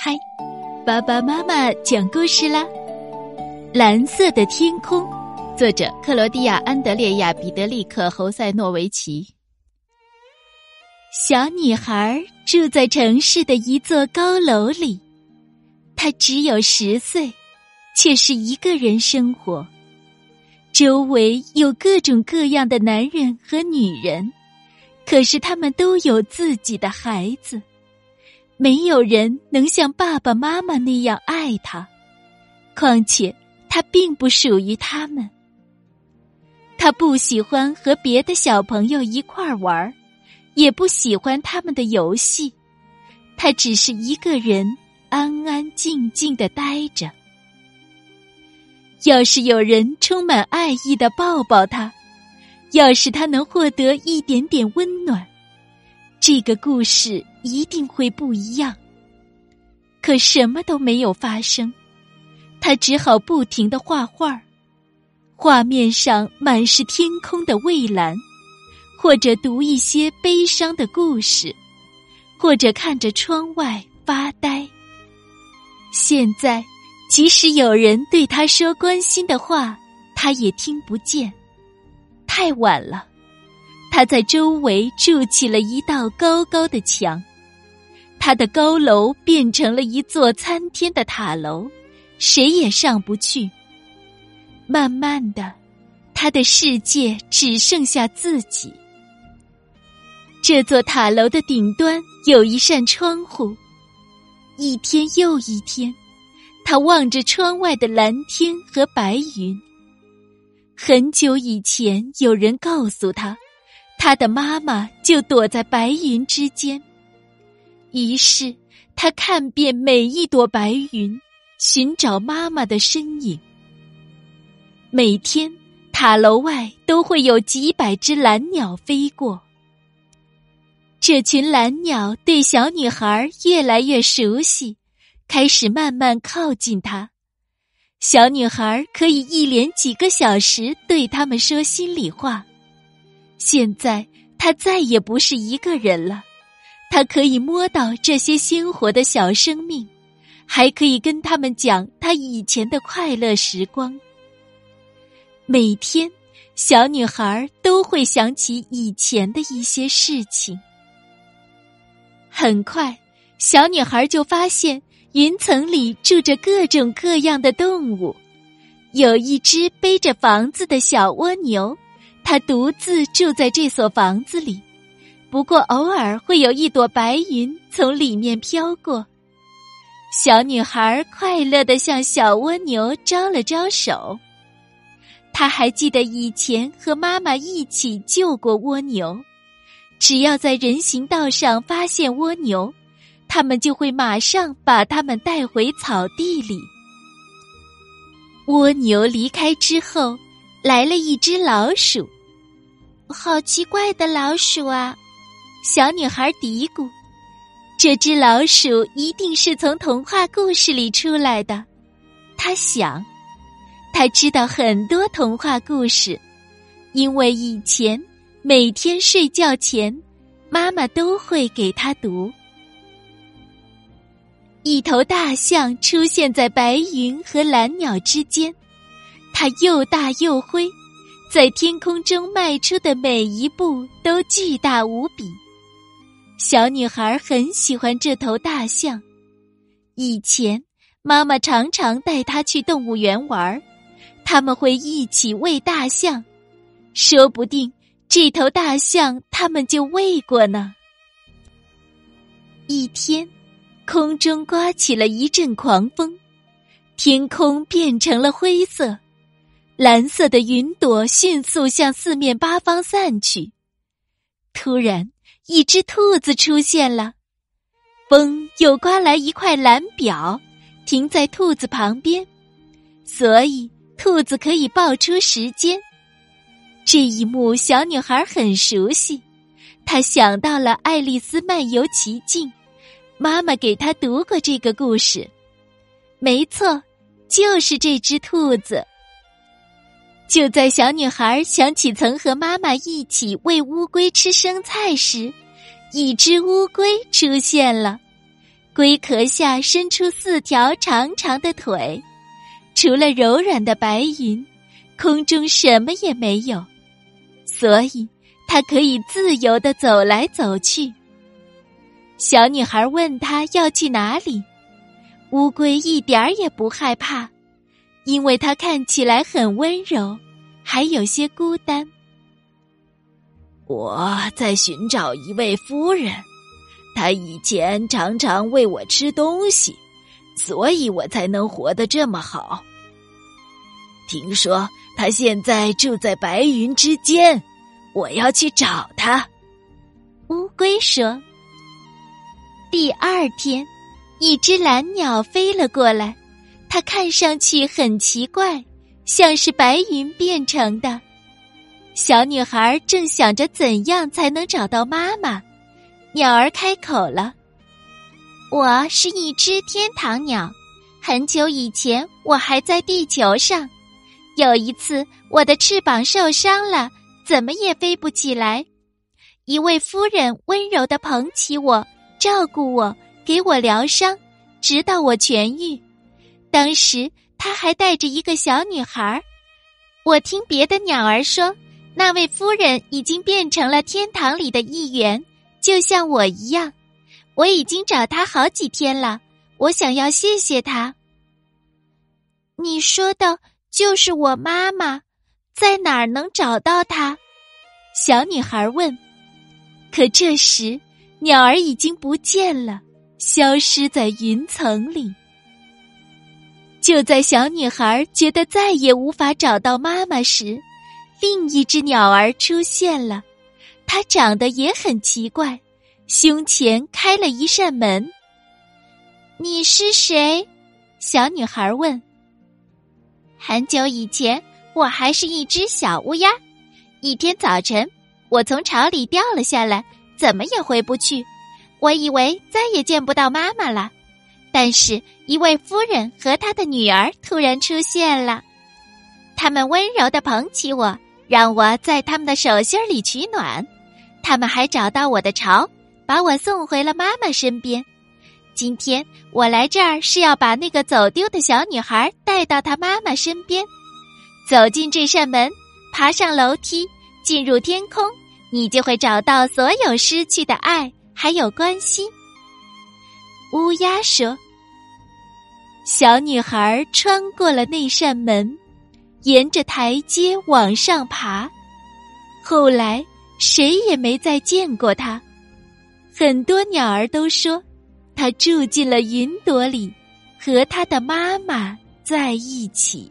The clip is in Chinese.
嗨，爸爸妈妈讲故事啦！蓝色的天空，作者克罗地亚安德烈亚彼得利克侯塞诺维奇。小女孩住在城市的一座高楼里，她只有十岁，却是一个人生活。周围有各种各样的男人和女人，可是他们都有自己的孩子。没有人能像爸爸妈妈那样爱他，况且他并不属于他们。他不喜欢和别的小朋友一块玩也不喜欢他们的游戏。他只是一个人安安静静的待着。要是有人充满爱意的抱抱他，要是他能获得一点点温暖。这个故事一定会不一样，可什么都没有发生，他只好不停的画画画面上满是天空的蔚蓝，或者读一些悲伤的故事，或者看着窗外发呆。现在，即使有人对他说关心的话，他也听不见，太晚了。他在周围筑起了一道高高的墙，他的高楼变成了一座参天的塔楼，谁也上不去。慢慢的，他的世界只剩下自己。这座塔楼的顶端有一扇窗户，一天又一天，他望着窗外的蓝天和白云。很久以前，有人告诉他。他的妈妈就躲在白云之间，于是他看遍每一朵白云，寻找妈妈的身影。每天，塔楼外都会有几百只蓝鸟飞过。这群蓝鸟对小女孩越来越熟悉，开始慢慢靠近她。小女孩可以一连几个小时对他们说心里话。现在她再也不是一个人了，他可以摸到这些鲜活的小生命，还可以跟他们讲他以前的快乐时光。每天，小女孩都会想起以前的一些事情。很快，小女孩就发现云层里住着各种各样的动物，有一只背着房子的小蜗牛。它独自住在这所房子里，不过偶尔会有一朵白云从里面飘过。小女孩快乐的向小蜗牛招了招手。她还记得以前和妈妈一起救过蜗牛，只要在人行道上发现蜗牛，他们就会马上把它们带回草地里。蜗牛离开之后，来了一只老鼠。好奇怪的老鼠啊！小女孩嘀咕：“这只老鼠一定是从童话故事里出来的。”她想，她知道很多童话故事，因为以前每天睡觉前，妈妈都会给她读。一头大象出现在白云和蓝鸟之间，它又大又灰。在天空中迈出的每一步都巨大无比。小女孩很喜欢这头大象。以前，妈妈常常带她去动物园玩儿他们会一起喂大象，说不定这头大象他们就喂过呢。一天，空中刮起了一阵狂风，天空变成了灰色。蓝色的云朵迅速向四面八方散去。突然，一只兔子出现了。风又刮来一块蓝表，停在兔子旁边，所以兔子可以报出时间。这一幕，小女孩很熟悉。她想到了《爱丽丝漫游奇境》，妈妈给她读过这个故事。没错，就是这只兔子。就在小女孩想起曾和妈妈一起喂乌龟吃生菜时，一只乌龟出现了。龟壳下伸出四条长长的腿，除了柔软的白云，空中什么也没有，所以它可以自由的走来走去。小女孩问他要去哪里，乌龟一点儿也不害怕，因为它看起来很温柔，还有些孤单。我在寻找一位夫人。他以前常常喂我吃东西，所以我才能活得这么好。听说他现在住在白云之间，我要去找他。乌龟说：“第二天，一只蓝鸟飞了过来，它看上去很奇怪，像是白云变成的。小女孩正想着怎样才能找到妈妈。”鸟儿开口了：“我是一只天堂鸟，很久以前我还在地球上。有一次，我的翅膀受伤了，怎么也飞不起来。一位夫人温柔的捧起我，照顾我，给我疗伤，直到我痊愈。当时，他还带着一个小女孩。我听别的鸟儿说，那位夫人已经变成了天堂里的一员。”就像我一样，我已经找她好几天了。我想要谢谢他。你说的就是我妈妈，在哪儿能找到她？小女孩问。可这时，鸟儿已经不见了，消失在云层里。就在小女孩觉得再也无法找到妈妈时，另一只鸟儿出现了。它长得也很奇怪，胸前开了一扇门。你是谁？小女孩问。很久以前，我还是一只小乌鸦。一天早晨，我从巢里掉了下来，怎么也回不去。我以为再也见不到妈妈了，但是一位夫人和她的女儿突然出现了，他们温柔的捧起我，让我在他们的手心里取暖。他们还找到我的巢，把我送回了妈妈身边。今天我来这儿是要把那个走丢的小女孩带到她妈妈身边。走进这扇门，爬上楼梯，进入天空，你就会找到所有失去的爱还有关心。乌鸦说：“小女孩穿过了那扇门，沿着台阶往上爬。后来。”谁也没再见过他，很多鸟儿都说，他住进了云朵里，和他的妈妈在一起。